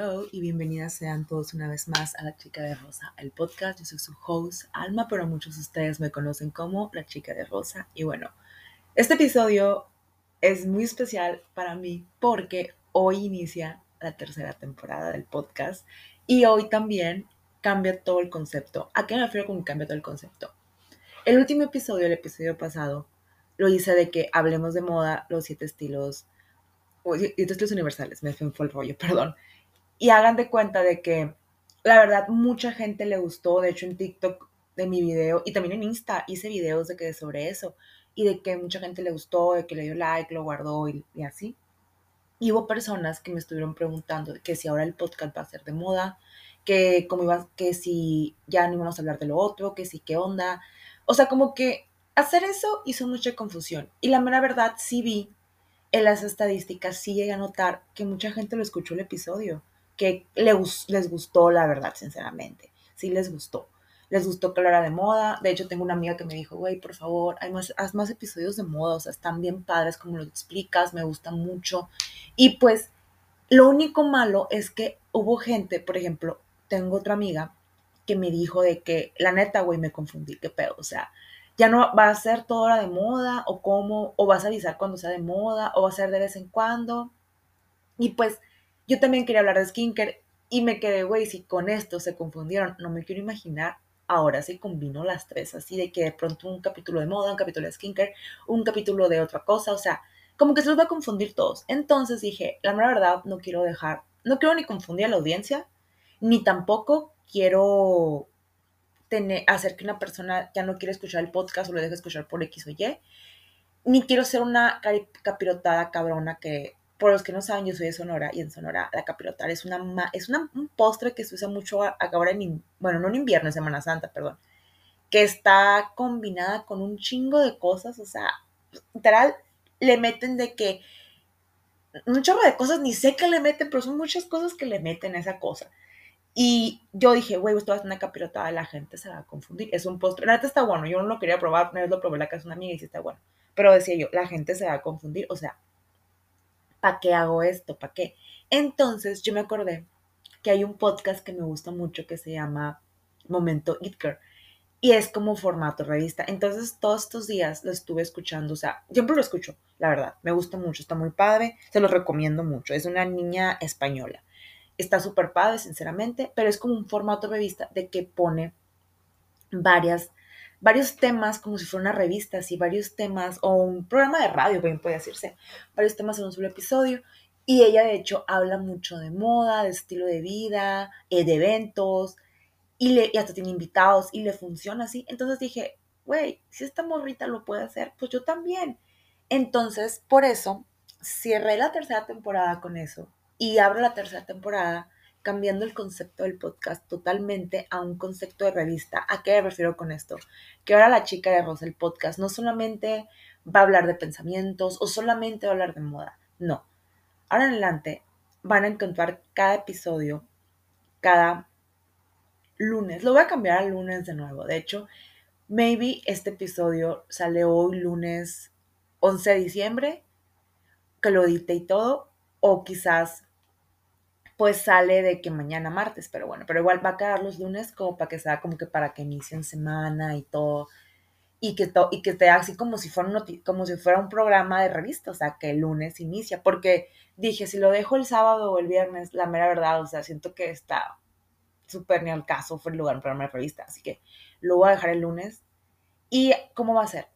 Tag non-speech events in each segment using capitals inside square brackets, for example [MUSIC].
hello y bienvenidas sean todos una vez más a La Chica de Rosa, el podcast. Yo soy su host, Alma, pero muchos de ustedes me conocen como La Chica de Rosa. Y bueno, este episodio es muy especial para mí porque hoy inicia la tercera temporada del podcast y hoy también cambia todo el concepto. ¿A qué me refiero con cambia todo el concepto? El último episodio, el episodio pasado, lo hice de que hablemos de moda, los siete estilos, universales, me fue el rollo, [LAUGHS] perdón. Y hagan de cuenta de que la verdad mucha gente le gustó, de hecho en TikTok de mi video y también en Insta hice videos de que sobre eso y de que mucha gente le gustó, de que le dio like, lo guardó y, así. Y hubo personas que me estuvieron preguntando que si ahora el podcast va a ser de moda, que cómo iba, que si ya no íbamos a hablar de lo otro, que si qué onda. O sea, como que hacer eso hizo mucha confusión. Y la mera verdad sí vi en las estadísticas, sí llegué a notar que mucha gente lo escuchó el episodio que les gustó, la verdad, sinceramente. Sí les gustó. Les gustó que hablara de moda. De hecho, tengo una amiga que me dijo, güey, por favor, hay más, haz más episodios de moda. O sea, están bien padres como lo explicas, me gusta mucho. Y pues, lo único malo es que hubo gente, por ejemplo, tengo otra amiga que me dijo de que, la neta, güey, me confundí, qué pedo. O sea, ya no va a ser toda hora de moda o cómo, o vas a avisar cuando sea de moda, o va a ser de vez en cuando. Y pues yo también quería hablar de skincare y me quedé, güey, si con esto se confundieron, no me quiero imaginar ahora si combino las tres, así de que de pronto un capítulo de moda, un capítulo de skincare, un capítulo de otra cosa, o sea, como que se los va a confundir todos. Entonces dije, la verdad, no quiero dejar, no quiero ni confundir a la audiencia, ni tampoco quiero tener, hacer que una persona ya no quiera escuchar el podcast o lo deje escuchar por X o Y, ni quiero ser una capirotada cabrona que por los que no saben, yo soy de Sonora y en Sonora la capirotada es, una, es un postre que se usa mucho ahora en, bueno, no en invierno, en Semana Santa, perdón, que está combinada con un chingo de cosas, o sea, literal, le meten de que, un chorro de cosas, ni sé qué le meten, pero son muchas cosas que le meten a esa cosa. Y yo dije, güey, esto va a ser una capirotada, la gente se va a confundir. Es un postre. La neta está bueno. Yo no lo quería probar. Una vez lo probé en la casa de una amiga y sí está bueno. Pero decía yo, la gente se va a confundir. O sea, ¿para qué hago esto? ¿Para qué? Entonces yo me acordé que hay un podcast que me gusta mucho que se llama Momento Itker y es como formato revista. Entonces todos estos días lo estuve escuchando, o sea, siempre lo escucho, la verdad, me gusta mucho, está muy padre, se lo recomiendo mucho. Es una niña española. Está súper padre, sinceramente, pero es como un formato revista de que pone varias varios temas como si fuera una revista, así, varios temas, o un programa de radio, bien puede decirse, varios temas en un solo episodio. Y ella, de hecho, habla mucho de moda, de estilo de vida, eh, de eventos, y, le, y hasta tiene invitados, y le funciona así. Entonces dije, güey, si esta morrita lo puede hacer, pues yo también. Entonces, por eso, cierré la tercera temporada con eso, y abro la tercera temporada cambiando el concepto del podcast totalmente a un concepto de revista. ¿A qué me refiero con esto? Que ahora la chica de Rosa, el podcast, no solamente va a hablar de pensamientos o solamente va a hablar de moda. No. Ahora en adelante van a encontrar cada episodio, cada lunes. Lo voy a cambiar al lunes de nuevo. De hecho, maybe este episodio sale hoy lunes 11 de diciembre, que lo edite y todo, o quizás pues sale de que mañana martes, pero bueno, pero igual va a quedar los lunes como para que sea como que para que inicien semana y todo, y que, to, y que esté así como si, fuera un como si fuera un programa de revista, o sea, que el lunes inicia, porque dije, si lo dejo el sábado o el viernes, la mera verdad, o sea, siento que está súper ni al caso, fue el lugar un programa de revista, así que lo voy a dejar el lunes. ¿Y cómo va a ser?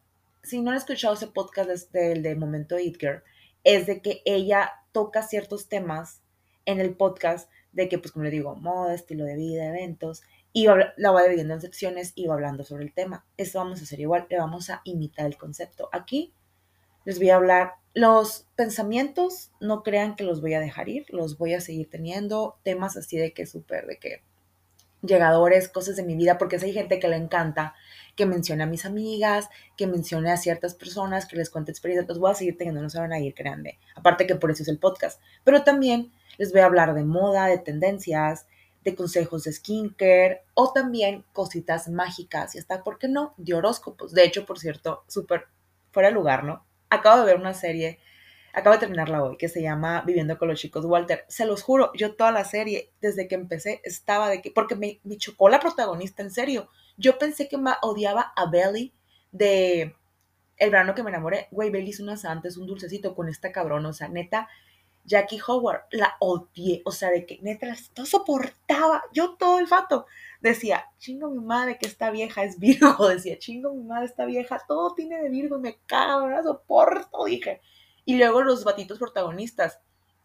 Si no han escuchado ese podcast desde el de Momento Edgar, es de que ella toca ciertos temas en el podcast de que, pues como le digo, moda, estilo de vida, eventos, y la va dividiendo en secciones y va hablando sobre el tema. Eso vamos a hacer igual, le vamos a imitar el concepto. Aquí les voy a hablar los pensamientos, no crean que los voy a dejar ir, los voy a seguir teniendo, temas así de que súper, de que llegadores, cosas de mi vida, porque hay gente que le encanta que mencione a mis amigas, que mencione a ciertas personas, que les cuente experiencias, voy a seguir teniendo, no se van ir, grande. Aparte que por eso es el podcast. Pero también les voy a hablar de moda, de tendencias, de consejos de skincare o también cositas mágicas y hasta, ¿por qué no?, de horóscopos. De hecho, por cierto, súper fuera de lugar, ¿no? Acabo de ver una serie acabo de terminarla hoy, que se llama Viviendo con los chicos Walter. Se los juro, yo toda la serie, desde que empecé, estaba de que, porque me, me chocó la protagonista, en serio. Yo pensé que odiaba a Belly de El verano que me enamoré. Güey, Belly es una santa, es un dulcecito con esta cabrón, o sea, neta, Jackie Howard, la odié, o sea, de que neta no soportaba, yo todo el fato decía, chingo mi madre que esta vieja es Virgo, [LAUGHS] decía, chingo mi madre esta vieja, todo tiene de Virgo me cago, no soporto, dije. Y luego los batitos protagonistas,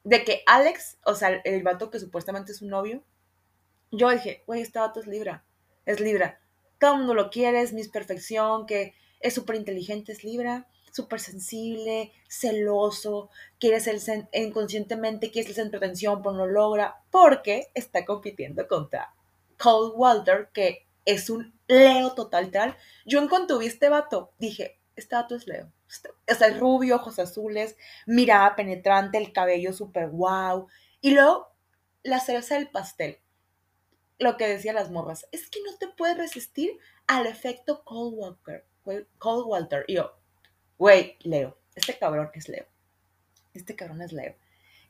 de que Alex, o sea, el vato que supuestamente es su novio, yo dije, güey, este vato es Libra, es Libra, todo el mundo lo quiere, es Miss Perfección, que es súper inteligente, es Libra, súper sensible, celoso, quiere ser inconscientemente, quiere ser en atención, pero no lo logra, porque está compitiendo contra Cole Walter, que es un Leo total tal. Yo en cuanto vi este vato, dije, este vato es Leo. O sea, es rubio, ojos azules, mirada penetrante, el cabello súper guau. Y luego, la cereza del pastel. Lo que decía las morras, es que no te puedes resistir al efecto Cole Walker. Cole Walter. Y yo, güey, Leo, este cabrón es Leo. Este cabrón es Leo.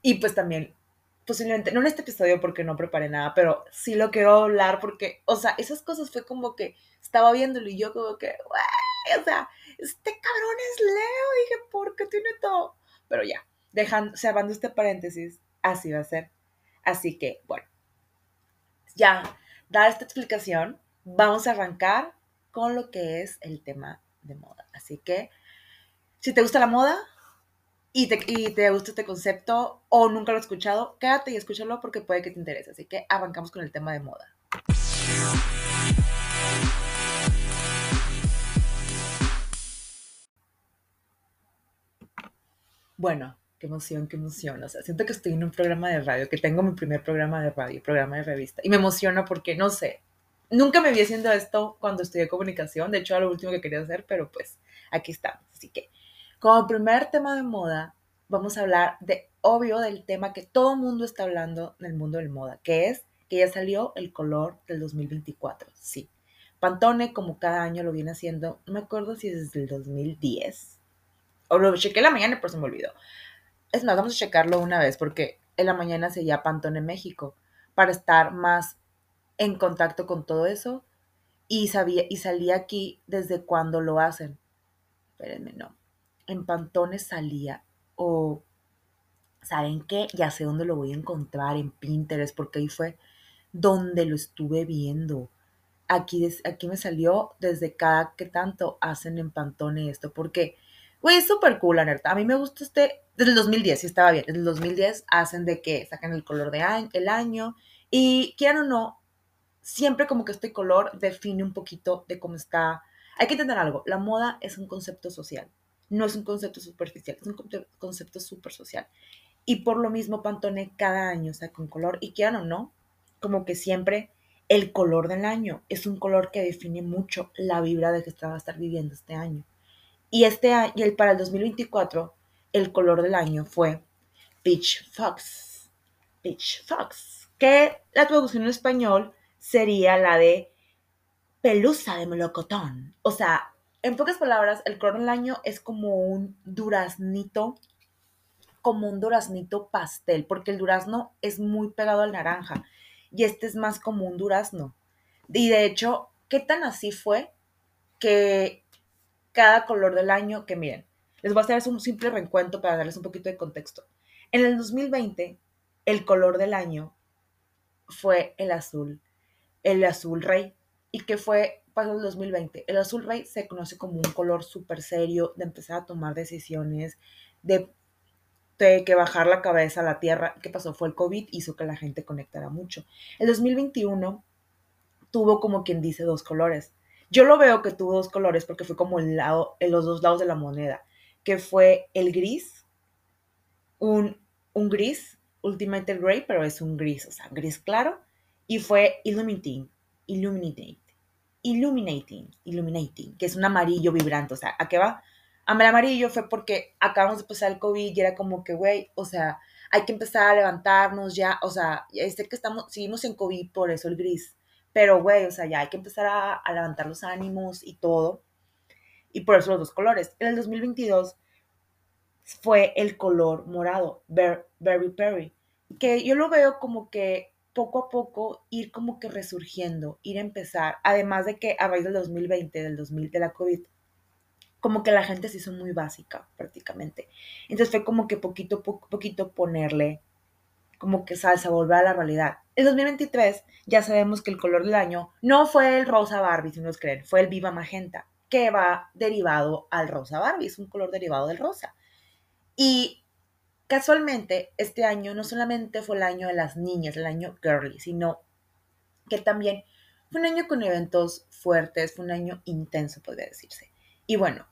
Y pues también, posiblemente, no en este episodio porque no preparé nada, pero sí lo quiero hablar porque, o sea, esas cosas fue como que estaba viéndolo y yo como que, güey, o sea, este cabrón es Leo. Dije, ¿por qué tiene todo? Pero ya, dejando, cerrando este paréntesis, así va a ser. Así que, bueno, ya, dada esta explicación, vamos a arrancar con lo que es el tema de moda. Así que si te gusta la moda y te, y te gusta este concepto o nunca lo has escuchado, quédate y escúchalo porque puede que te interese. Así que arrancamos con el tema de moda. Bueno, qué emoción, qué emoción. O sea, siento que estoy en un programa de radio, que tengo mi primer programa de radio, programa de revista. Y me emociona porque, no sé, nunca me vi haciendo esto cuando estudié comunicación. De hecho, era lo último que quería hacer, pero pues aquí estamos. Así que como primer tema de moda, vamos a hablar de, obvio, del tema que todo el mundo está hablando en el mundo del moda, que es que ya salió el color del 2024. Sí. Pantone, como cada año lo viene haciendo, no me acuerdo si es desde el 2010. O lo chequé la mañana, pero se me olvidó. Es más, vamos a checarlo una vez, porque en la mañana sería Pantone México, para estar más en contacto con todo eso. Y, sabía, y salía aquí desde cuando lo hacen. Espérenme, no en Pantones salía o, ¿saben qué? Ya sé dónde lo voy a encontrar, en Pinterest, porque ahí fue donde lo estuve viendo. Aquí, aquí me salió desde cada que tanto hacen en Pantone esto, porque, güey, es súper cool, la neta. A mí me gusta este, desde el 2010, sí estaba bien, desde el 2010 hacen de que sacan el color de año, el año, y quieran o no, siempre como que este color define un poquito de cómo está. Hay que entender algo, la moda es un concepto social no es un concepto superficial, es un concepto súper social. Y por lo mismo Pantone cada año saca un color, y quieran o no, como que siempre el color del año es un color que define mucho la vibra de que va a estar viviendo este año. Y este año, y el, para el 2024, el color del año fue Peach Fox. Peach Fox. Que la traducción en español sería la de pelusa de melocotón. O sea, en pocas palabras, el color del año es como un duraznito, como un duraznito pastel, porque el durazno es muy pegado al naranja y este es más como un durazno. Y de hecho, ¿qué tan así fue que cada color del año, que miren, les voy a hacer un simple reencuentro para darles un poquito de contexto. En el 2020, el color del año fue el azul, el azul rey, y que fue pasó el 2020. El azul rey se conoce como un color súper serio, de empezar a tomar decisiones, de, que bajar la cabeza a la tierra. ¿Qué pasó? Fue el COVID, hizo que la gente conectara mucho. El 2021 tuvo como quien dice dos colores. Yo lo veo que tuvo dos colores porque fue como el lado, en los dos lados de la moneda, que fue el gris, un, un gris, Ultimate Gray, pero es un gris, o sea, gris claro, y fue Illuminating, Illuminating, Illuminating, Illuminating, que es un amarillo vibrante. O sea, ¿a qué va? A el amarillo fue porque acabamos de pasar el COVID y era como que, güey, o sea, hay que empezar a levantarnos ya, o sea, sé que estamos, seguimos en COVID, por eso el gris, pero, güey, o sea, ya hay que empezar a, a levantar los ánimos y todo, y por eso los dos colores. En el 2022 fue el color morado, Berry Perry, que yo lo veo como que poco a poco ir como que resurgiendo, ir a empezar, además de que a raíz del 2020, del 2000 de la COVID, como que la gente se hizo muy básica prácticamente. Entonces fue como que poquito poquito ponerle como que salsa, volver a la realidad. En 2023 ya sabemos que el color del año no fue el rosa Barbie, si nos creen, fue el viva magenta, que va derivado al rosa Barbie, es un color derivado del rosa. Y casualmente, este año no solamente fue el año de las niñas, el año girly, sino que también fue un año con eventos fuertes, fue un año intenso, podría decirse. Y bueno,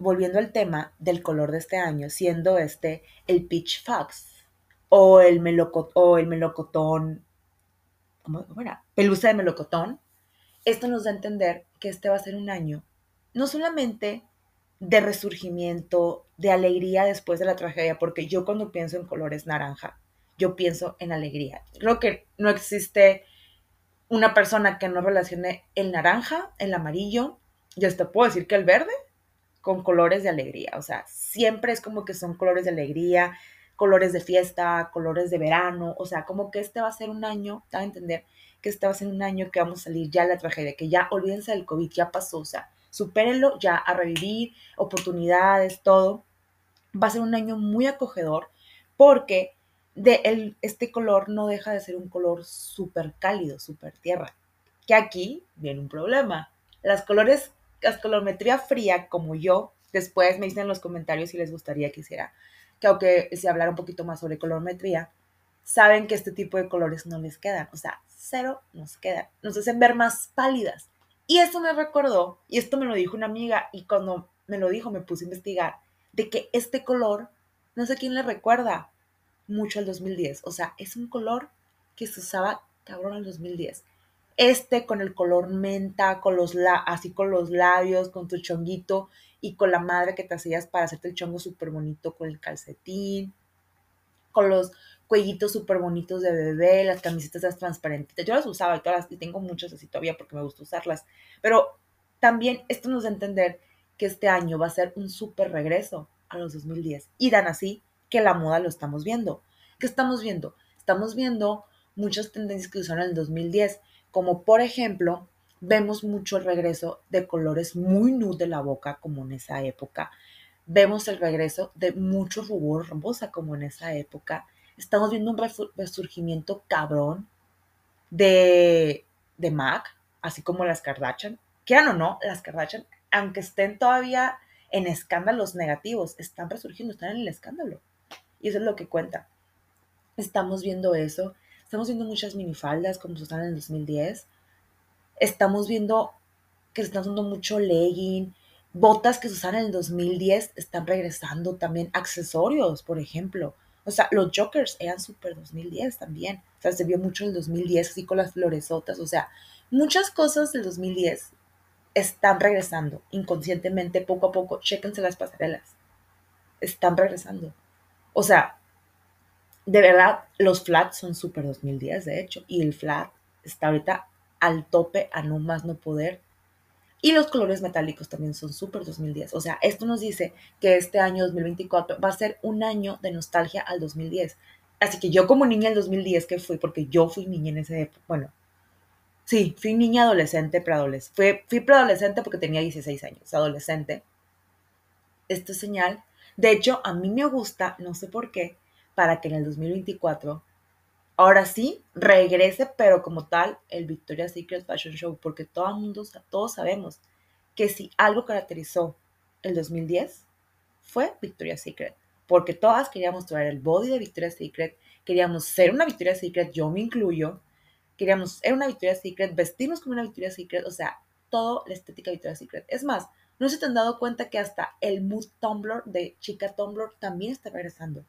volviendo al tema del color de este año, siendo este el Peach Fox, o el, o el melocotón, ¿cómo, era? Pelusa de melocotón. Esto nos da a entender que este va a ser un año no solamente de resurgimiento, de alegría después de la tragedia, porque yo cuando pienso en colores naranja, yo pienso en alegría. Creo que no existe una persona que no relacione el naranja, el amarillo, y hasta puedo decir que el verde, con colores de alegría. O sea, siempre es como que son colores de alegría, colores de fiesta, colores de verano, o sea, como que este va a ser un año, a entender que este va a ser un año que vamos a salir ya de la tragedia, que ya olvídense del COVID, ya pasó, o sea, supérenlo ya a revivir, oportunidades, todo. Va a ser un año muy acogedor porque de el, este color no deja de ser un color súper cálido, súper tierra. Que aquí viene un problema. Las colores, las fría como yo, después me dicen en los comentarios si les gustaría que hiciera que aunque se hablara un poquito más sobre colorimetría, saben que este tipo de colores no les quedan. O sea, cero nos quedan. Nos hacen ver más pálidas. Y esto me recordó, y esto me lo dijo una amiga, y cuando me lo dijo me puse a investigar, de que este color, no sé quién le recuerda mucho al 2010. O sea, es un color que se usaba cabrón al 2010. Este con el color menta, con los así con los labios, con tu chonguito, y con la madre que te hacías para hacerte el chongo súper bonito con el calcetín, con los cuellitos súper bonitos de bebé, las camisetas transparentes. Yo las usaba y todas y tengo muchas así todavía porque me gusta usarlas. Pero también esto nos da a entender que este año va a ser un súper regreso a los 2010. Y dan así que la moda lo estamos viendo. ¿Qué estamos viendo? Estamos viendo muchas tendencias que usaron en el 2010, como por ejemplo Vemos mucho el regreso de colores muy nude de la boca, como en esa época. Vemos el regreso de mucho rubor rosa, como en esa época. Estamos viendo un resurgimiento cabrón de, de MAC, así como las Kardashian. Quieran o no, las Kardashian, aunque estén todavía en escándalos negativos, están resurgiendo, están en el escándalo. Y eso es lo que cuenta. Estamos viendo eso. Estamos viendo muchas minifaldas como están en el 2010 estamos viendo que se están usando mucho legging, botas que se usaron en el 2010 están regresando también, accesorios, por ejemplo. O sea, los Jokers eran súper 2010 también. O sea, se vio mucho el 2010 así con las floresotas. O sea, muchas cosas del 2010 están regresando inconscientemente, poco a poco. Chéquense las pasarelas. Están regresando. O sea, de verdad, los flats son súper 2010, de hecho. Y el flat está ahorita al tope, a no más no poder. Y los colores metálicos también son súper 2010. O sea, esto nos dice que este año 2024 va a ser un año de nostalgia al 2010. Así que yo como niña del 2010 que fui, porque yo fui niña en ese época, bueno, sí, fui niña adolescente, preadolescente. Fui, fui preadolescente porque tenía 16 años, adolescente. Esto es señal. De hecho, a mí me gusta, no sé por qué, para que en el 2024 ahora sí regrese, pero como tal, el Victoria's Secret Fashion Show, porque todo mundo, todos sabemos que si algo caracterizó el 2010 fue Victoria's Secret, porque todas queríamos traer el body de Victoria's Secret, queríamos ser una Victoria's Secret, yo me incluyo, queríamos ser una Victoria's Secret, vestirnos como una Victoria's Secret, o sea, todo la estética de Victoria's Secret. Es más, no se te han dado cuenta que hasta el mood Tumblr de chica Tumblr también está regresando.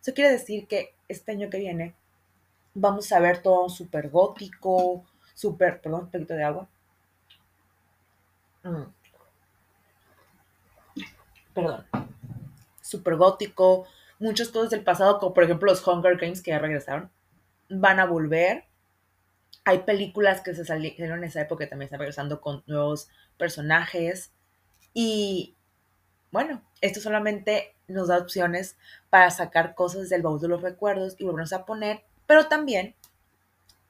Eso quiere decir que este año que viene vamos a ver todo súper gótico, súper, perdón, un poquito de agua. Mm. Perdón. Súper gótico, muchos cosas del pasado, como por ejemplo los Hunger Games que ya regresaron, van a volver. Hay películas que se salieron en esa época que también están regresando con nuevos personajes. Y bueno, esto solamente nos da opciones para sacar cosas del baúl de los recuerdos y volvernos a poner, pero también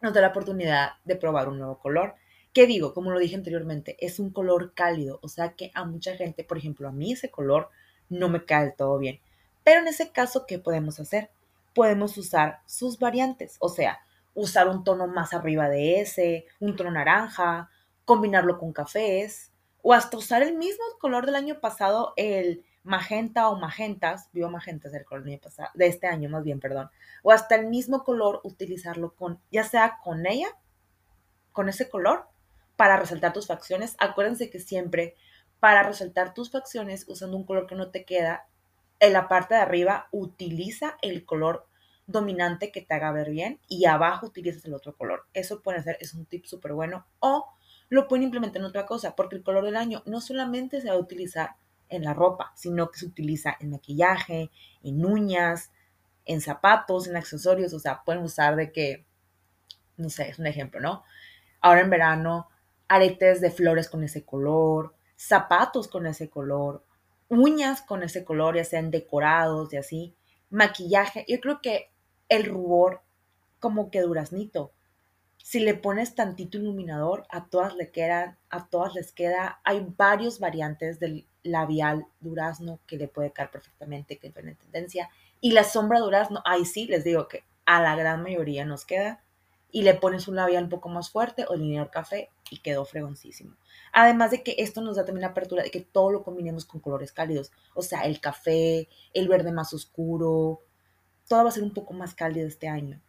nos da la oportunidad de probar un nuevo color. ¿Qué digo? Como lo dije anteriormente, es un color cálido, o sea que a mucha gente, por ejemplo, a mí ese color no me cae del todo bien. Pero en ese caso, ¿qué podemos hacer? Podemos usar sus variantes, o sea, usar un tono más arriba de ese, un tono naranja, combinarlo con cafés, o hasta usar el mismo color del año pasado, el magenta o magentas, vivo magentas del color pasado, de este año más bien, perdón, o hasta el mismo color utilizarlo con, ya sea con ella, con ese color, para resaltar tus facciones. Acuérdense que siempre para resaltar tus facciones usando un color que no te queda, en la parte de arriba utiliza el color dominante que te haga ver bien y abajo utilizas el otro color. Eso puede ser, es un tip súper bueno. O lo pueden implementar en otra cosa, porque el color del año no solamente se va a utilizar en la ropa, sino que se utiliza en maquillaje, en uñas, en zapatos, en accesorios, o sea, pueden usar de que, no sé, es un ejemplo, ¿no? Ahora en verano, aretes de flores con ese color, zapatos con ese color, uñas con ese color, ya sean decorados y así, maquillaje. Yo creo que el rubor como que duraznito, si le pones tantito iluminador, a todas, le quedan, a todas les queda. Hay varios variantes del labial durazno que le puede caer perfectamente, que es en tendencia. Y la sombra durazno, ahí sí, les digo que a la gran mayoría nos queda. Y le pones un labial un poco más fuerte o el café y quedó fregoncísimo. Además de que esto nos da también la apertura de que todo lo combinemos con colores cálidos. O sea, el café, el verde más oscuro, todo va a ser un poco más cálido este año.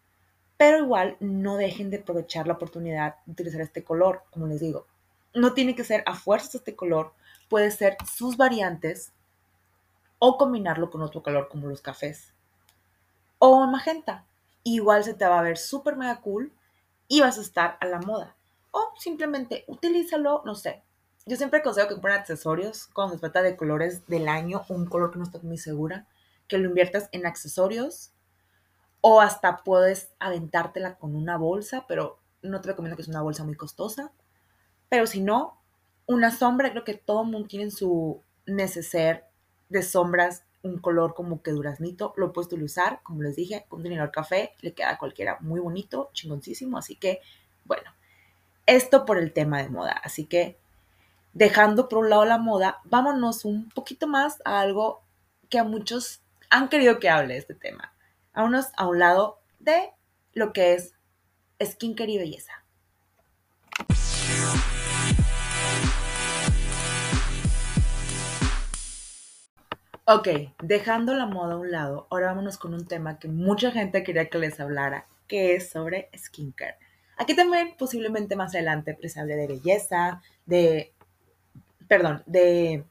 Pero igual no dejen de aprovechar la oportunidad de utilizar este color, como les digo. No tiene que ser a fuerzas este color, puede ser sus variantes o combinarlo con otro color como los cafés. O magenta. Igual se te va a ver súper mega cool y vas a estar a la moda. O simplemente utilízalo, no sé. Yo siempre aconsejo que pongan accesorios cuando se trata de colores del año, un color que no estoy muy segura, que lo inviertas en accesorios o hasta puedes aventártela con una bolsa, pero no te recomiendo que es una bolsa muy costosa. Pero si no, una sombra, creo que todo mundo tiene su neceser de sombras, un color como que duraznito, lo puedes utilizar, como les dije, con dinero café, le queda a cualquiera muy bonito, chingoncísimo, así que, bueno, esto por el tema de moda, así que dejando por un lado la moda, vámonos un poquito más a algo que a muchos han querido que hable de este tema, a unos a un lado de lo que es skincare y belleza. Ok, dejando la moda a un lado, ahora vámonos con un tema que mucha gente quería que les hablara, que es sobre skincare. Aquí también posiblemente más adelante les hable de belleza, de, perdón, de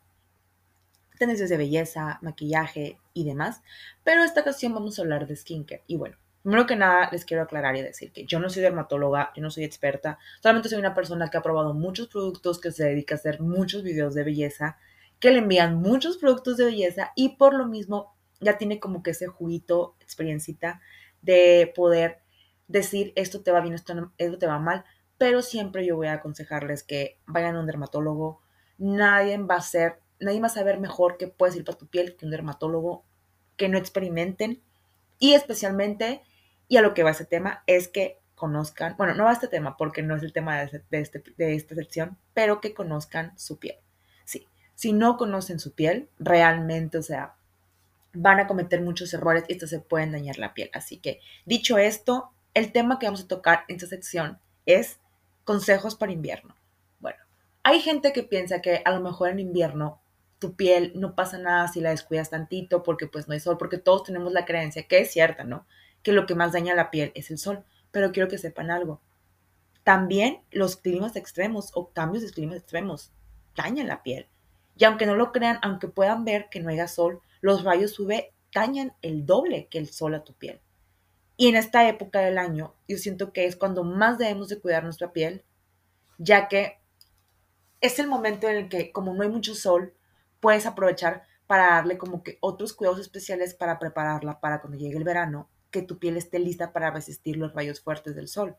tendencias de belleza, maquillaje y demás, pero esta ocasión vamos a hablar de skincare. Y bueno, primero que nada les quiero aclarar y decir que yo no soy dermatóloga, yo no soy experta, solamente soy una persona que ha probado muchos productos, que se dedica a hacer muchos videos de belleza, que le envían muchos productos de belleza y por lo mismo ya tiene como que ese juguito, experiencita de poder decir esto te va bien, esto, te va mal, pero siempre yo voy a aconsejarles que vayan a un dermatólogo, nadie va a ser nadie va a saber mejor qué puedes ir para tu piel que un dermatólogo, que no experimenten. Y especialmente, y a lo que va este tema, es que conozcan, bueno, no va a este tema porque no es el tema de, este, de esta sección, pero que conozcan su piel. Si no conocen su piel, realmente, o sea, van a cometer muchos errores y esto se pueden dañar la piel. Así que, dicho esto, el tema que vamos a tocar en esta sección es consejos para invierno. Bueno, hay gente que piensa que a lo mejor en invierno tu piel no pasa nada si la descuidas tantito porque pues no hay sol, porque todos tenemos la creencia, que es cierta, ¿no? Que lo que más daña la piel es el sol. Pero quiero que sepan algo. También los climas extremos o cambios de climas extremos dañan la piel. Y aunque no lo crean, aunque puedan ver que no haya sol, los rayos UV dañan el doble que el sol a tu piel. Y en esta época del año, yo siento que es cuando más debemos de cuidar nuestra piel, ya que es el momento en el que, como no hay mucho sol, puedes aprovechar para darle como que otros cuidados especiales para prepararla para cuando llegue el verano, que tu piel esté lista para resistir los rayos fuertes del sol.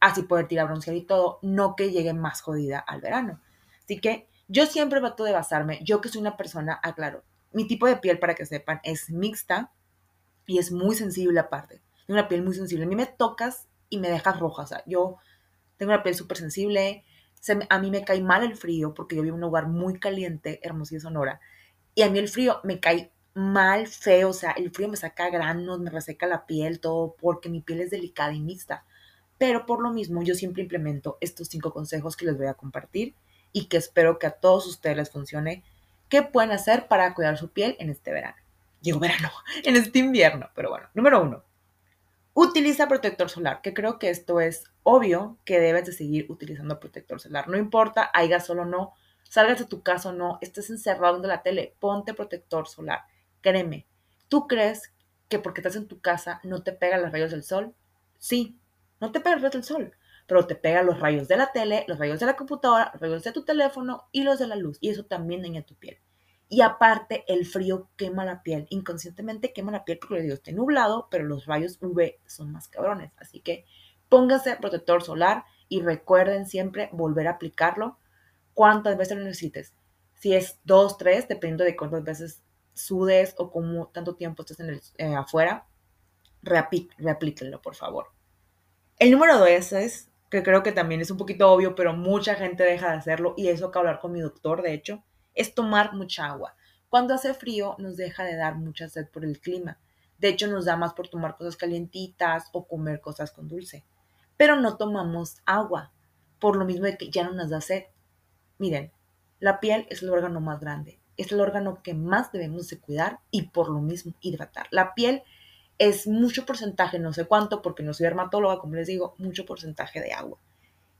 Así poder tirar broncear y todo, no que llegue más jodida al verano. Así que Yo siempre trato de basarme, yo que soy una persona, aclaro, mi tipo de piel, para que sepan, es mixta y es muy sensible aparte. Tengo una piel muy sensible. A mí me tocas y me dejas roja. O sea, yo tengo una piel súper sensible. a mí me cae mal el frío porque yo vivo en un lugar muy caliente, Hermosillo, Sonora. Y a mí el frío me cae mal, feo. O sea, el frío me saca granos, me reseca la piel, todo, porque mi piel es delicada y mixta. Pero por lo mismo, yo siempre implemento estos cinco consejos que les voy a compartir y que espero que a todos ustedes les funcione. ¿Qué pueden hacer para cuidar su piel en este verano? Digo verano, [LAUGHS] en este invierno, pero bueno. Número uno, utiliza protector solar, que creo que esto es obvio que debes de seguir utilizando protector solar. No importa, haya sol o no, salgas de tu casa o no, estés encerrado en la tele, ponte protector solar. Créeme, ¿tú crees que porque estás en tu casa no te pegan los rayos del sol? Sí, no te pega los rayos del sol, pero te pegan los rayos de la tele, los rayos de la computadora, los rayos de tu teléfono y los de la luz. Y eso también daña tu piel. Y aparte, el frío quema la piel. Inconscientemente quema la piel porque Dios está nublado, pero los rayos UV son más cabrones. Así que póngase protector solar y recuerden siempre volver a aplicarlo cuántas veces lo necesites. Si es dos, tres, dependiendo de cuántas veces sudes o como tanto tiempo estés en el, eh, afuera, reaplíquenlo, por favor. El número dos es, que creo que también es un poquito obvio, pero mucha gente deja de hacerlo y eso que hablar con mi doctor, de hecho, es tomar mucha agua. Cuando hace frío nos deja de dar mucha sed por el clima. De hecho, nos da más por tomar cosas calientitas o comer cosas con dulce. Pero no tomamos agua, por lo mismo de que ya no nos da sed. Miren, la piel es el órgano más grande, es el órgano que más debemos de cuidar y por lo mismo hidratar. La piel es mucho porcentaje, no sé cuánto, porque no soy dermatóloga, como les digo, mucho porcentaje de agua.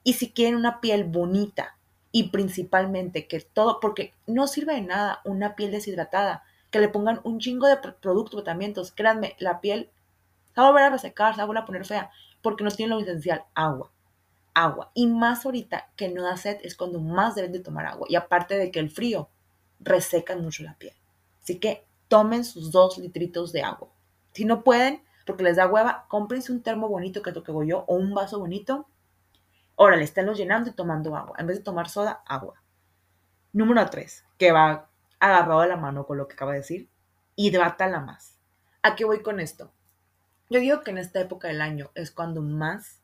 Y si quieren una piel bonita y principalmente que todo, porque no sirve de nada una piel deshidratada, que le pongan un chingo de productos, tratamientos, créanme, la piel se va a volver a resecar, se va a volver a poner fea, porque no tiene lo esencial, agua. Agua. Y más ahorita que no da sed es cuando más deben de tomar agua. Y aparte de que el frío reseca mucho la piel. Así que tomen sus dos litritos de agua. Si no pueden, porque les da hueva, cómprense un termo bonito, que es lo yo, o un vaso bonito. Órale, esténlos llenando y tomando agua. En vez de tomar soda, agua. Número 3, que va agarrado de la mano con lo que acaba de decir, hidrátala más. ¿A qué voy con esto? Yo digo que en esta época del año es cuando más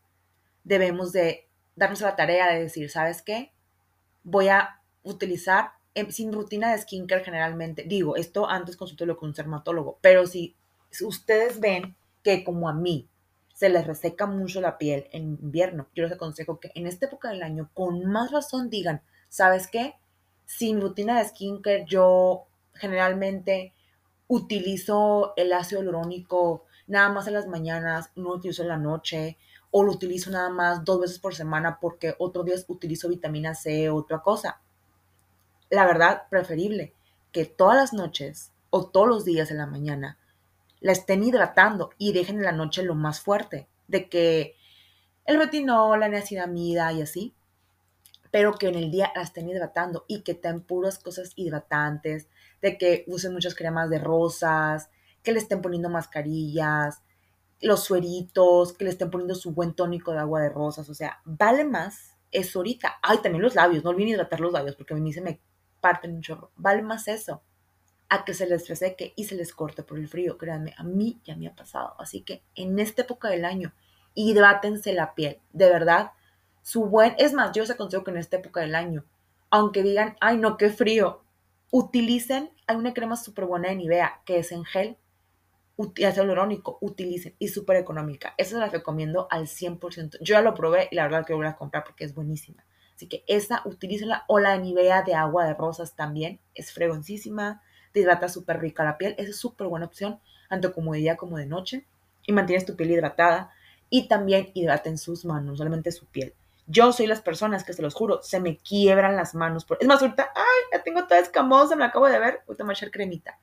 debemos de darnos la tarea de decir, ¿sabes qué? Voy a utilizar em, sin rutina de skincare generalmente. Digo, esto antes consulto con un dermatólogo, pero si ustedes ven que como a mí se les reseca mucho la piel en invierno, yo les aconsejo que en esta época del año con más razón digan, ¿sabes qué? Sin rutina de skincare yo generalmente utilizo el ácido hialurónico nada más en las mañanas, no lo utilizo en la noche, o lo utilizo nada más dos veces por semana porque otros días utilizo vitamina C otra cosa. La verdad, preferible que todas las noches o todos los días en la mañana la estén hidratando y dejen en la noche lo más fuerte, de que el retinol, la niacinamida y así, pero que en el día la estén hidratando y que tengan puras cosas hidratantes, de que usen muchas cremas de rosas, que le estén poniendo mascarillas, los sueritos, que le estén poniendo su buen tónico de agua de rosas, o sea, vale más eso ahorita. Ay, también los labios, no olviden hidratar los labios porque a mí se me parten un chorro. Vale más eso a que se les reseque y se les corte por el frío. Créanme, a mí ya me ha pasado. Así que en esta época del año, hidrátense la piel. De verdad, su buen... Es más, yo os aconsejo que en esta época del año, aunque digan, ay no, qué frío, utilicen, hay una crema súper buena de Nivea, que es en gel, ácido hialurónico, utilicen, y súper económica. Esa se la recomiendo al 100%. Yo ya lo probé y la verdad que voy a comprar porque es buenísima. Así que esa, utilícenla. O la Nivea de agua de rosas también, es fregoncísima te hidrata súper rica la piel. Es súper buena opción, tanto como de día como de noche. Y mantienes tu piel hidratada. Y también hidraten sus manos, solamente su piel. Yo soy las personas que se los juro, se me quiebran las manos. Por... Es más, ahorita, ay, ya tengo toda escamosa, me la acabo de ver. Voy a echar cremita.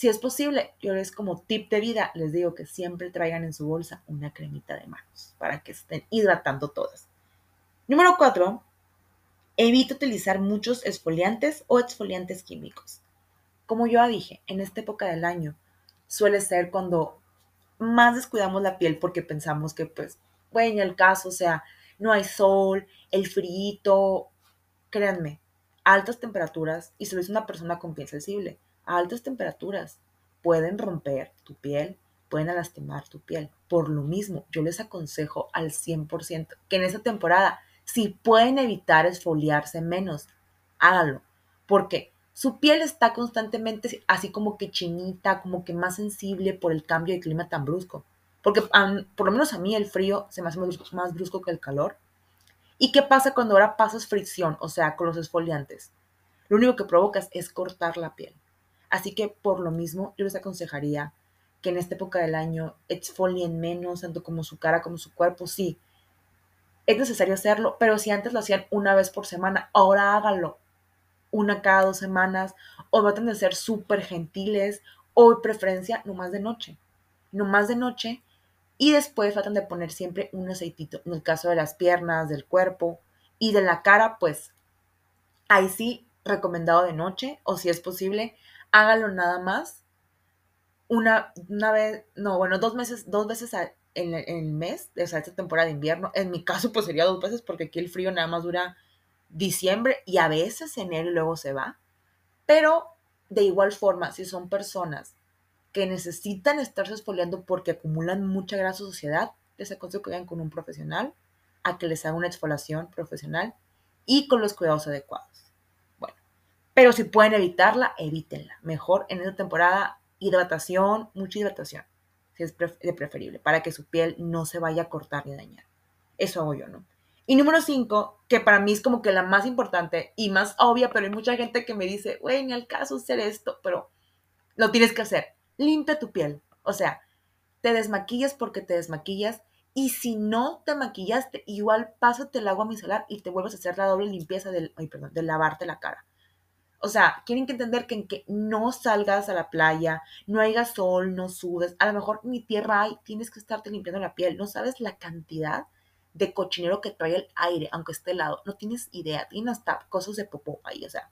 Si es posible, yo les como tip de vida, les digo que siempre traigan en su bolsa una cremita de manos para que estén hidratando todas. Número 4. Evita utilizar muchos exfoliantes o exfoliantes químicos. Como yo ya dije, en esta época del año suele ser cuando más descuidamos la piel porque pensamos que, pues, bueno, el caso, o sea, no hay sol, el frío, créanme, altas temperaturas, y se lo dice una persona con piel sensible, a altas temperaturas pueden romper tu piel, pueden lastimar tu piel. Por lo mismo, yo les aconsejo al 100% que en esta temporada, si pueden evitar esfoliarse menos, háganlo. Porque su piel está constantemente así como que chinita, como que más sensible por el cambio de clima tan brusco. Porque por lo menos a mí el frío se me hace más brusco que el calor. ¿Y qué pasa cuando ahora pasas fricción, o sea, con los esfoliantes? Lo único que provocas es cortar la piel. Así que por lo mismo yo les aconsejaría que en esta época del año exfolien menos, tanto como su cara como su cuerpo, sí. Es necesario hacerlo, pero si antes lo hacían una vez por semana, ahora háganlo una cada dos semanas, o traten de ser súper gentiles, o preferencia no más de noche. No más de noche y después tratan de poner siempre un aceitito. En el caso de las piernas, del cuerpo y de la cara, pues ahí sí, recomendado de noche o si es posible, hágalo nada más una, una vez, no, bueno, dos meses, dos veces en, el mes, de esta temporada de invierno. En mi caso, pues sería dos veces porque aquí el frío nada más dura diciembre y a veces enero y luego se va. Pero de igual forma, si son personas que necesitan estarse exfoliando porque acumulan mucha grasa sociedad, les aconsejo que vayan con un profesional a que les haga una exfoliación profesional y con los cuidados adecuados. Bueno, pero si pueden evitarla, evítenla. Mejor en esta temporada, hidratación, mucha hidratación, si es preferible, para que su piel no se vaya a cortar ni dañar. Eso hago yo, ¿no? Y número cinco, que para mí es como que la más importante y más obvia, pero hay mucha gente que me dice, güey, ni al caso hacer esto, pero lo tienes que hacer limpia tu piel. O sea, te desmaquillas porque te desmaquillas y si no te maquillaste, igual pásate el agua micelar y te vuelves a hacer la doble limpieza del, ay, perdón, de lavarte la cara. O sea, tienen que entender que en que no salgas a la playa, no haya sol, no sudes, a lo mejor ni tierra hay, tienes que estarte limpiando la piel. No sabes la cantidad de cochinero que trae el aire, aunque esté helado. No tienes idea, tienes hasta cosas de popó ahí, o sea,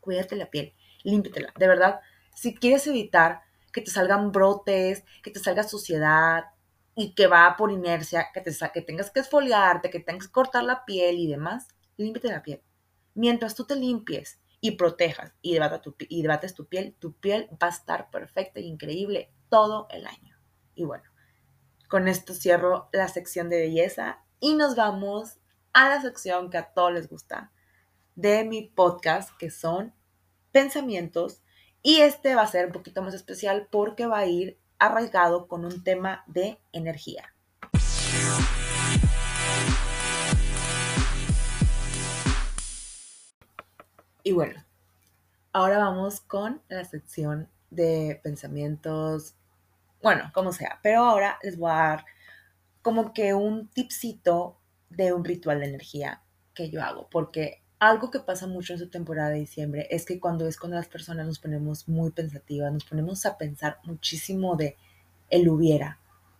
cuídate la piel, límpiatela. De verdad, si quieres evitar que te salgan brotes, que te salga suciedad y que va por inercia, que, te, que tengas que esfoliarte, que tengas que cortar la piel y demás, límpiate la piel. Mientras tú te limpies y protejas y debates tu, y debates tu piel, tu piel va a estar perfecta e increíble todo el año. Y bueno, con esto cierro la sección de belleza y nos vamos a la sección que a todos les gusta de mi podcast, que son pensamientos y este va a ser un poquito más especial porque va a ir arraigado con un tema de energía. Y bueno, ahora vamos con la sección de pensamientos, bueno, como sea, pero ahora les voy a dar como que un tipcito de un ritual de energía que yo hago, porque algo que pasa mucho en esta temporada de diciembre es que cuando es cuando las personas nos ponemos muy pensativas, nos ponemos a pensar muchísimo de el hubiera,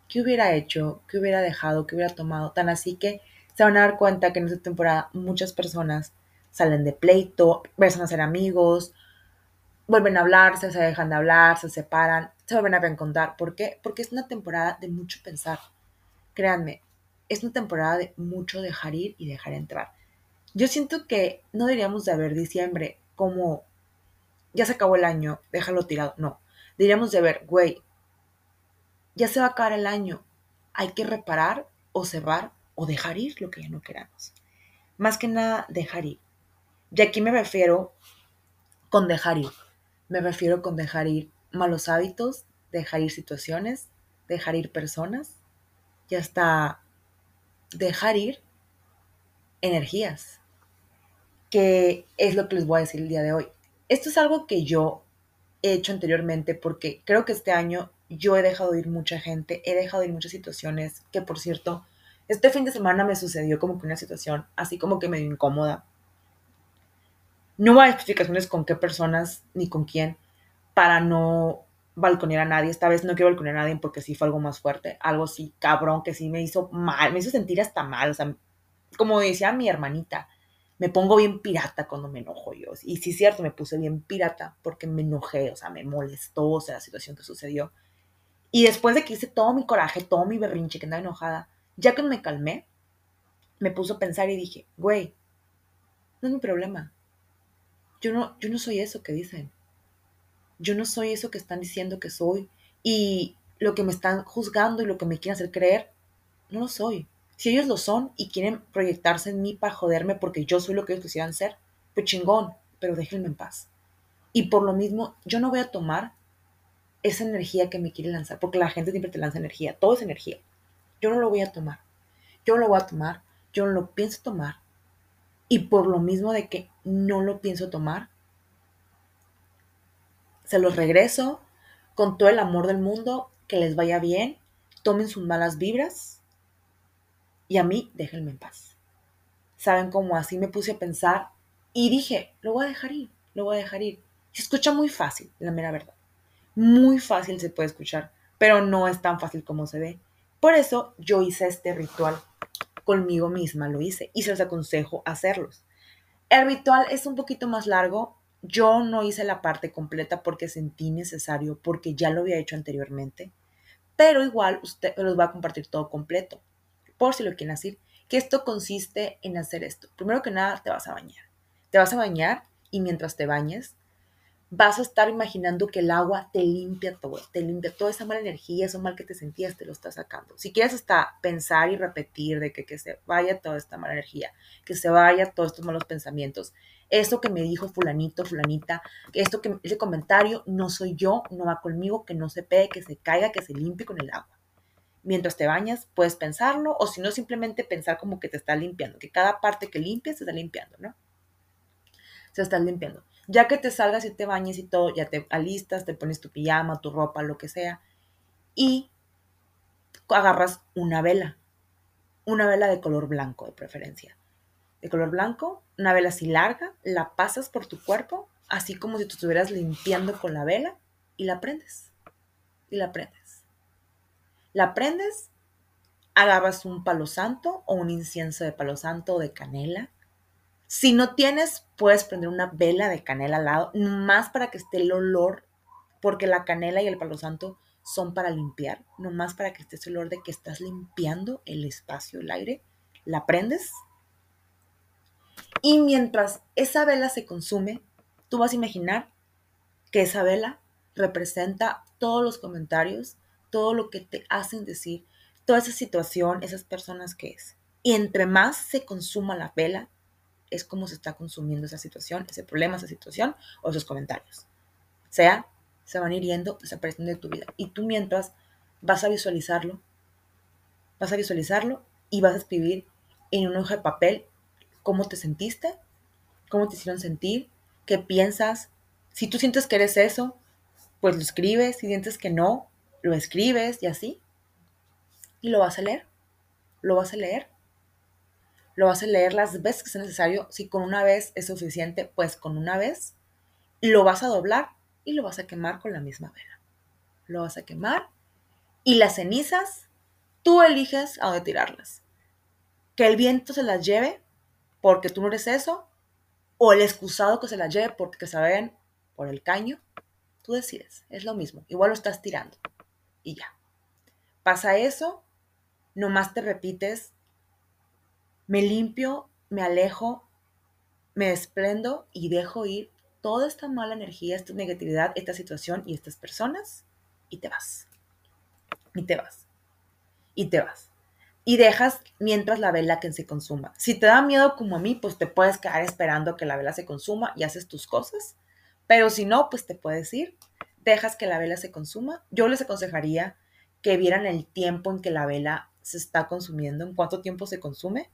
qué hubiera hecho, qué hubiera dejado, qué hubiera tomado, tan así que se van a dar cuenta que en esta temporada muchas personas salen de pleito, empiezan a ser amigos, vuelven a hablarse, se dejan de hablar, se separan, se vuelven a reencontrar. ¿Por qué? Porque es una temporada de mucho pensar. Créanme, es una temporada de mucho dejar ir y dejar entrar. Yo siento que no deberíamos de haber diciembre como ya se acabó el año, déjalo tirado. No, deberíamos de ver, güey, ya se va a acabar el año, hay que reparar o cerrar o dejar ir lo que ya no queramos. Más que nada, dejar ir. Y aquí me refiero con dejar ir. Me refiero con dejar ir malos hábitos, dejar ir situaciones, dejar ir personas y hasta dejar ir energías que es lo que les voy a decir el día de hoy. Esto es algo que yo he hecho anteriormente porque creo que este año yo he dejado ir mucha gente, he dejado ir muchas situaciones que, por cierto, este fin de semana me sucedió como que una situación así como que medio incómoda. No voy a explicaciones con qué personas ni con quién para no balconear a nadie. Esta vez no quiero balconear a nadie porque sí fue algo más fuerte, algo así cabrón que sí me hizo mal, me hizo sentir hasta mal. O sea, como decía mi hermanita, me pongo bien pirata cuando me enojo yo. Y sí es cierto, me puse bien pirata porque me enojé, o sea, me molestó, o sea, la situación que sucedió. Y después de que hice todo mi coraje, todo mi berrinche, que andaba enojada, ya que me calmé, me puso a pensar y dije, güey, no es mi problema. yo no, yo no soy eso que dicen. Yo no soy eso que están diciendo que soy. Y lo que me están juzgando y lo que me quieren hacer creer, no lo soy. Si ellos lo son y quieren proyectarse en mí para joderme porque yo soy lo que ellos quisieran ser, pues chingón, pero déjenme en paz. Y por lo mismo, yo no voy a tomar esa energía que me quiere lanzar, porque la gente siempre te lanza energía, todo es energía. Yo no lo voy a tomar. Yo no lo voy a tomar, yo no lo pienso tomar. Y por lo mismo de que no lo pienso tomar, se los regreso con todo el amor del mundo, que les vaya bien, tomen sus malas vibras y a mí déjenme en paz. Saben cómo así me puse a pensar y dije, lo voy a dejar ir, lo voy a dejar ir. Se escucha muy fácil, la mera verdad. Muy fácil se puede escuchar, pero no es tan fácil como se ve. Por eso yo hice este ritual conmigo misma, lo hice y se los aconsejo hacerlos. El ritual es un poquito más largo. Yo no hice la parte completa porque sentí necesario, porque ya lo había hecho anteriormente. Pero igual usted los va a compartir todo completo, por si lo quieren hacer. Que esto consiste en hacer esto. Primero que nada, te vas a bañar. Te vas a bañar y mientras te bañes, vas a estar imaginando que el agua te limpia todo, te limpia toda esa mala energía, eso mal que te sentías, te lo está sacando. Si quieres hasta pensar y repetir de que, que se vaya toda esta mala energía, que se vaya todos estos malos pensamientos, eso que me dijo fulanito, fulanita, esto que ese comentario no soy yo, no va conmigo, que no se pegue, que se caiga, que se limpie con el agua. Mientras te bañas, puedes pensarlo, o si no, simplemente pensar como que te está limpiando, que cada parte que limpies se está limpiando, ¿no? Se está limpiando. Ya que te salgas y te bañes y todo, ya te alistas, te pones tu pijama, tu ropa, lo que sea, y agarras una vela, una vela de color blanco de preferencia. De color blanco, una vela así larga, la pasas por tu cuerpo, así como si tú estuvieras limpiando con la vela, y la prendes. Y la prendes. La prendes, agarras un palo santo o un incienso de palo santo o de canela, si no tienes, puedes prender una vela de canela al lado, más para que esté el olor, porque la canela y el palo santo son para limpiar, más para que esté ese olor de que estás limpiando el espacio, el aire. La prendes. Y mientras esa vela se consume, tú vas a imaginar que esa vela representa todos los comentarios, todo lo que te hacen decir, toda esa situación, esas personas que es. Y entre más se consuma la vela, es cómo se está consumiendo esa situación, ese problema, esa situación o esos comentarios. O sea, se van hiriendo, desapareciendo de tu vida. Y tú mientras vas a visualizarlo, vas a visualizarlo y vas a escribir en un hoja de papel cómo te sentiste, cómo te hicieron sentir, qué piensas. Si tú sientes que eres eso, pues lo escribes. Si sientes que no, lo escribes y así. Y lo vas a leer. Lo vas a leer lo vas a leer las veces que sea necesario. Si con una vez es suficiente, pues con una vez lo vas a doblar y lo vas a quemar con la misma vela. Lo vas a quemar y las cenizas, tú eliges a dónde tirarlas. Que el viento se las lleve porque tú no eres eso, o el excusado que se las lleve porque se por el caño. Tú decides, es lo mismo. Igual lo estás tirando y ya. Pasa eso, nomás te repites me limpio, me alejo, me desprendo y dejo ir toda esta mala energía, esta negatividad, esta situación y estas personas y te vas. Y te vas. Y te vas. Y dejas mientras la vela que se consuma. Si te da miedo como a mí, pues te puedes quedar esperando que la vela se consuma y haces tus cosas. Pero si no, pues te puedes ir. Dejas que la vela se consuma. Yo les aconsejaría que vieran el tiempo en que la vela se está consumiendo, en cuánto tiempo se consume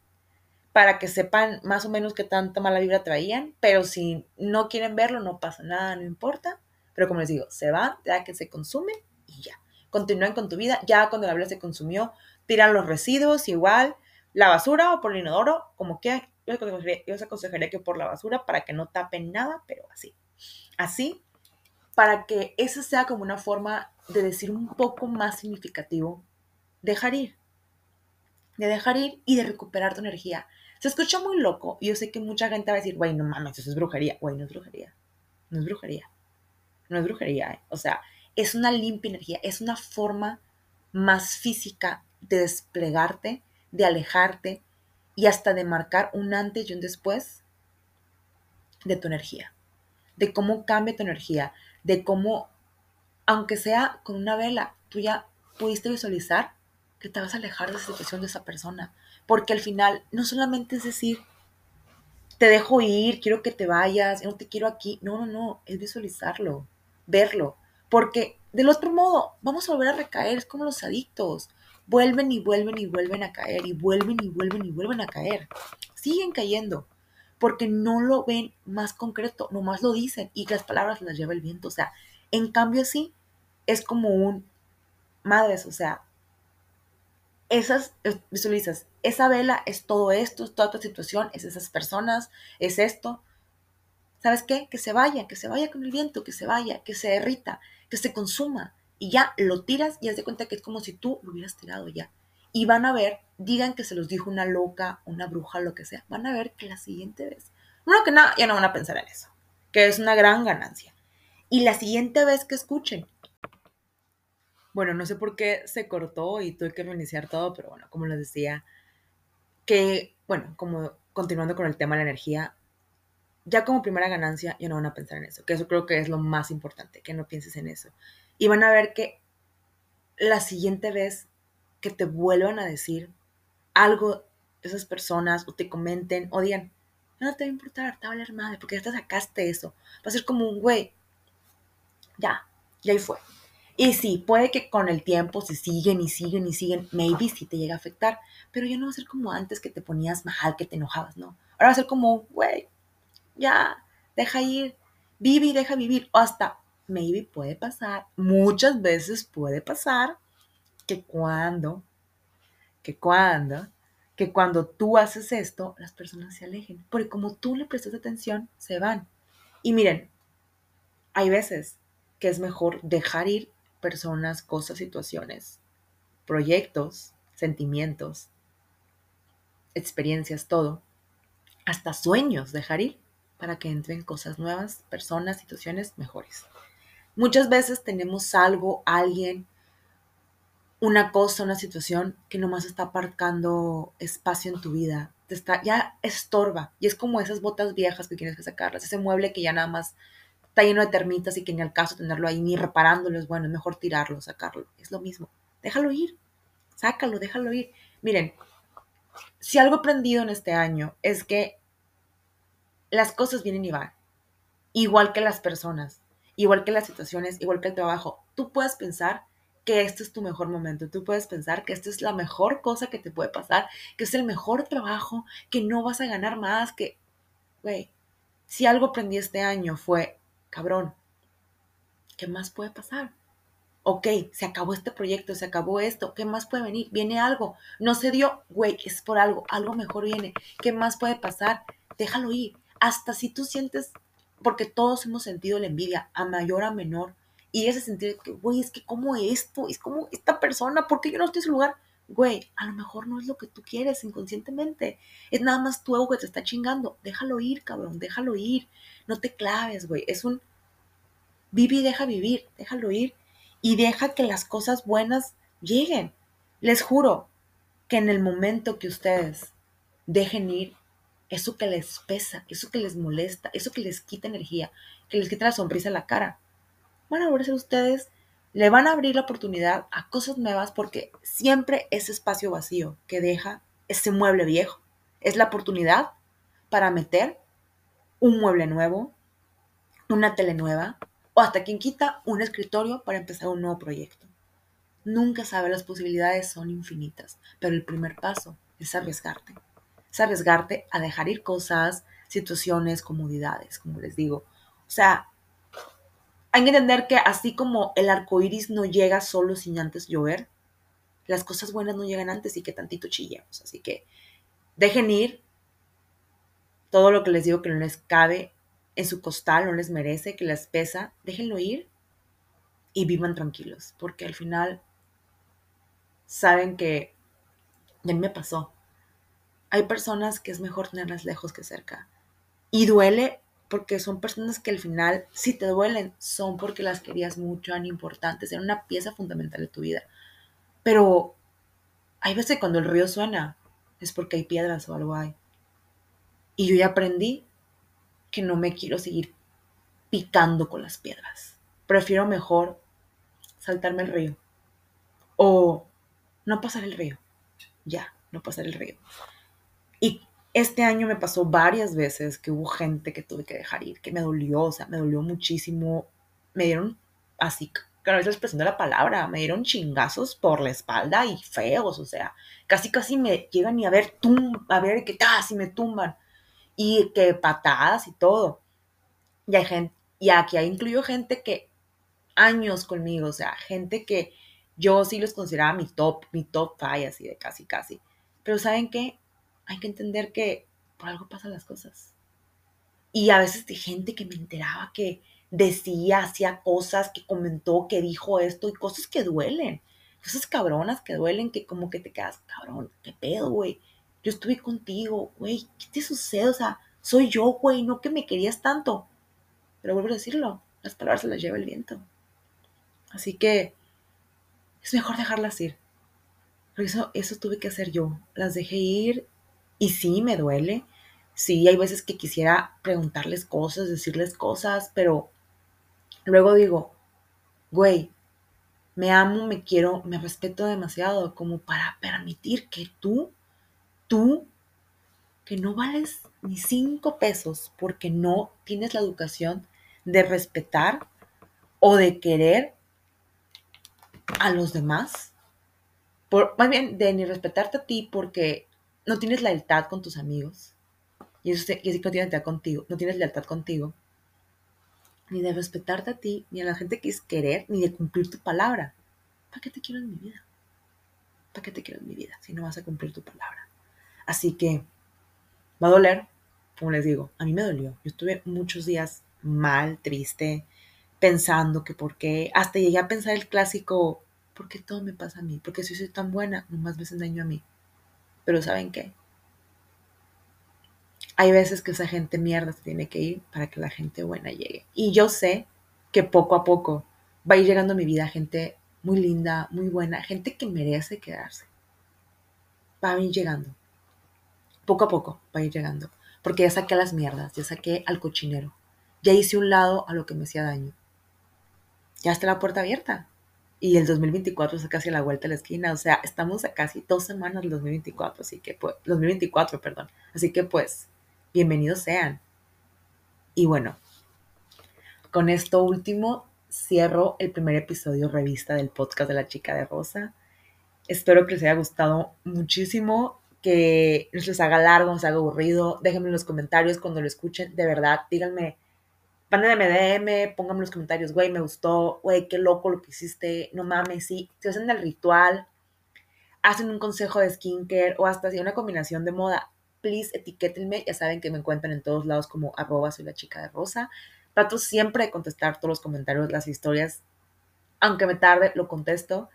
para que sepan más o menos qué tanta mala vibra traían, pero si no quieren verlo, no pasa nada, no importa. Pero como les digo, se van, ya que se consume y ya. Continúen con tu vida, ya cuando la vela se consumió, tiran los residuos igual, la basura o por el inodoro, como quieran. Yo les, aconsejaría, que por la basura para que no tapen nada, pero así. Así, para que eso sea como una forma de decir un poco más significativo, dejar ir. De dejar ir y de recuperar tu energía. Se escucha muy loco. Y yo sé que mucha gente va a decir, güey, no mames, eso es brujería. Güey, no es brujería. No es brujería. No es brujería. ¿eh? O sea, es una limpia energía. Es una forma más física de desplegarte, de alejarte y hasta de marcar un antes y un después de tu energía. de cómo cambia tu energía, de cómo, aunque sea con una vela, tú ya pudiste visualizar que te vas a alejar de esa situación de esa persona. Porque al final no solamente es decir, te dejo ir, quiero que te vayas, no te quiero aquí. No, no, no, es visualizarlo, verlo. Porque del otro modo, vamos a volver a recaer, es como los adictos. Vuelven y vuelven y vuelven a caer, y vuelven y vuelven y vuelven a caer. Siguen cayendo, porque no lo ven más concreto, nomás lo dicen y las palabras las lleva el viento. O sea, en cambio así, es como un, madres, o sea, esas, visualizas, esa vela es todo esto, es toda tu situación, es esas personas, es esto. ¿Sabes qué? Que se vaya, que se vaya con el viento, que se vaya, que se derrita, que se consuma. Y ya lo tiras y haz de cuenta que es como si tú lo hubieras tirado ya. Y van a ver, digan que se los dijo una loca, una bruja, lo que sea. Van a ver que la siguiente vez, bueno, que nada, ya no van a pensar en eso, que es una gran ganancia. Y la siguiente vez que escuchen bueno, no sé por qué se cortó y tuve que reiniciar todo, pero bueno, como les decía, que, bueno, como continuando con el tema de la energía, ya como primera ganancia ya no van a pensar en eso, que eso creo que es lo más importante, que no pienses en eso. Y van a ver que la siguiente vez que te vuelvan a decir algo esas personas o te comenten o digan, no te va a importar, te va a valer madre, porque ya te sacaste eso. Va a ser como un güey, ya, ya ahí fue. Y sí, puede que con el tiempo, si siguen y siguen y siguen, maybe sí te llega a afectar, pero ya no va a ser como antes que te ponías mal, que te enojabas, ¿no? Ahora va a ser como, güey, ya, deja ir, vive y deja vivir. O hasta, maybe puede pasar, muchas veces puede pasar que cuando, que cuando, que cuando tú haces esto, las personas se alejen. Porque como tú le prestas atención, se van. Y miren, hay veces que es mejor dejar ir personas, cosas, situaciones, proyectos, sentimientos, experiencias, todo, hasta sueños dejar ir para que entren cosas nuevas, personas, situaciones mejores. Muchas veces tenemos algo, alguien, una cosa, una situación que nomás está aparcando espacio en tu vida, te está, ya estorba, y es como esas botas viejas que tienes que sacarlas, ese mueble que ya nada más está lleno de termitas y que ni al caso tenerlo ahí ni reparándolo es bueno, es mejor tirarlo, sacarlo. Es lo mismo. Déjalo ir. Sácalo, déjalo ir. Miren, si algo aprendido en este año es que las cosas vienen y van. Igual que las personas, igual que las situaciones, igual que el trabajo. Tú puedes pensar que este es tu mejor momento. Tú puedes pensar que esta es la mejor cosa que te puede pasar, que es el mejor trabajo, que no vas a ganar más, que, güey, si algo aprendí este año fue cabrón, ¿qué más puede pasar? Ok, se acabó este proyecto, se acabó esto, ¿qué más puede venir? Viene algo, no se dio, güey, es por algo, algo mejor viene, ¿qué más puede pasar? Déjalo ir, hasta si tú sientes, porque todos hemos sentido la envidia, a mayor, a menor, y ese sentido de que, güey, es que como esto, es como esta persona, ¿por qué yo no estoy en su lugar? Güey, a lo mejor no es lo que tú quieres inconscientemente. Es nada más tu ego que te está chingando. Déjalo ir, cabrón, déjalo ir. No te claves, güey. Es un vive y deja vivir, déjalo ir y deja que las cosas buenas lleguen. Les juro que en el momento que ustedes dejen ir eso que les pesa, eso que les molesta, eso que les quita energía, que les quita la sonrisa en la cara, van a volverse ustedes, le van a abrir la oportunidad a cosas nuevas porque siempre ese espacio vacío que deja ese mueble viejo es la oportunidad para meter un mueble nuevo, una tele nueva, o hasta quien quita un escritorio para empezar un nuevo proyecto. Nunca sabe, las posibilidades son infinitas, pero el primer paso es arriesgarte. Es arriesgarte a dejar ir cosas, situaciones, comodidades, como les digo. O sea, hay que entender que así como el arco iris no llega solo sin antes llover, las cosas buenas no llegan antes y que tantito chillemos. Así que dejen ir todo lo que les digo que no les cabe en su costal, no les merece, que les pesa, déjenlo ir y vivan tranquilos, porque al final saben que a mí me pasó. Hay personas que es mejor tenerlas lejos que cerca. Y duele porque son personas que al final, si te duelen, son porque las querías mucho, eran importantes, eran una pieza fundamental de tu vida. Pero hay veces cuando el río suena, es porque hay piedras o algo hay. Y yo ya aprendí que no me quiero seguir picando con las piedras. Prefiero mejor saltarme el río o no pasar el río. Ya, no pasar el río. Y este año me pasó varias veces que hubo gente que tuve que dejar ir, que me dolió, o sea, me dolió muchísimo. Me dieron así, claro, es la expresión de la palabra, me dieron chingazos por la espalda y feos, o sea, casi casi me llegan y a ver, tum, a ver que casi me tumban. Y que patadas y todo. Y hay gente, y aquí incluyo gente que años conmigo, o sea, gente que yo sí los consideraba mi top, mi top five, así de casi, casi. Pero ¿saben qué? Hay que entender que por algo pasan las cosas. Y a veces de gente que me enteraba que decía, hacía cosas, que comentó, que dijo esto y cosas que duelen. Cosas cabronas que duelen, que como que te quedas, cabrón, qué pedo, güey. Yo estuve contigo, güey, ¿qué te sucede? O sea, soy yo, güey, no que me querías tanto. Pero vuelvo a decirlo, las palabras se las lleva el viento. Así que es mejor dejarlas ir. Pero eso, eso tuve que hacer yo. Las dejé ir y sí, me duele. Sí, hay veces que quisiera preguntarles cosas, decirles cosas, pero luego digo, güey, me amo, me quiero, me respeto demasiado como para permitir que tú, tú, que no vales ni cinco pesos porque no tienes la educación de respetar o de querer a los demás, por, más bien de ni respetarte a ti porque no tienes lealtad con tus amigos, y eso que no tienes lealtad contigo, no tienes lealtad contigo, ni de respetarte a ti, ni a la gente que es querer, ni de cumplir tu palabra. ¿Para qué te quiero en mi vida? ¿Para qué te quiero en mi vida si no vas a cumplir tu palabra? Así que va a doler, como les digo, a mí me dolió. Yo estuve muchos días mal, triste, pensando que por qué, hasta llegué a pensar el clásico, ¿por qué todo me pasa a mí? Porque si soy tan buena, nomás me hacen daño a mí. Pero ¿saben qué? Hay veces que esa gente mierda se tiene que ir para que la gente buena llegue. Y yo sé que poco a poco va a ir llegando a mi vida gente muy linda, muy buena, gente que merece quedarse. Va a ir llegando. Poco a poco va a ir llegando. Porque ya saqué a las mierdas, ya saqué al cochinero. Ya hice un lado a lo que me hacía daño ya está la puerta abierta. Y el 2024 está casi a la vuelta de la esquina. O sea, estamos a casi dos semanas del 2024. Así que, pues, 2024, perdón. Así que, pues, bienvenidos sean. Y bueno, con esto último cierro el primer episodio revista del podcast de la chica de Rosa. Espero que les haya gustado muchísimo, que no les haga largo, no les haga aburrido. Déjenme en los comentarios cuando lo escuchen. De verdad, díganme Mándenme DM, pónganme los comentarios, güey, me gustó, güey, qué loco lo que hiciste, no mames, sí. Si hacen el ritual, hacen un consejo de skincare o hasta si una combinación de moda, please etiquétenme. Ya saben que me encuentran en todos lados como arroba soy la chica de rosa. Trato siempre de contestar todos los comentarios, las historias. Aunque me tarde, lo contesto.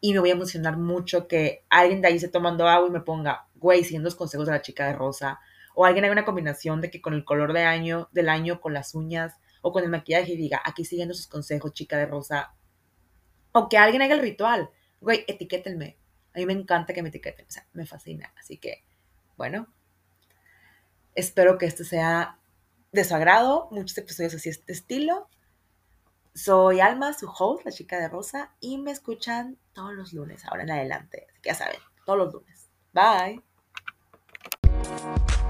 Y me voy a emocionar mucho que alguien de ahí se tomando agua y me ponga, güey, siguiendo los consejos de la chica de rosa o alguien haga una combinación de que con el color de año, del año, con las uñas o con el maquillaje y diga, aquí siguiendo sus consejos, chica de rosa. O que alguien haga el ritual. Güey, etiquétenme. A mí me encanta que me etiqueten. O sea, me fascina. Así que, bueno, espero que esto sea de su agrado. Muchos episodios así de este estilo. Soy Alma, su host, la chica de rosa, y me escuchan todos los lunes, ahora en adelante. Así que ya saben, todos los lunes. Bye.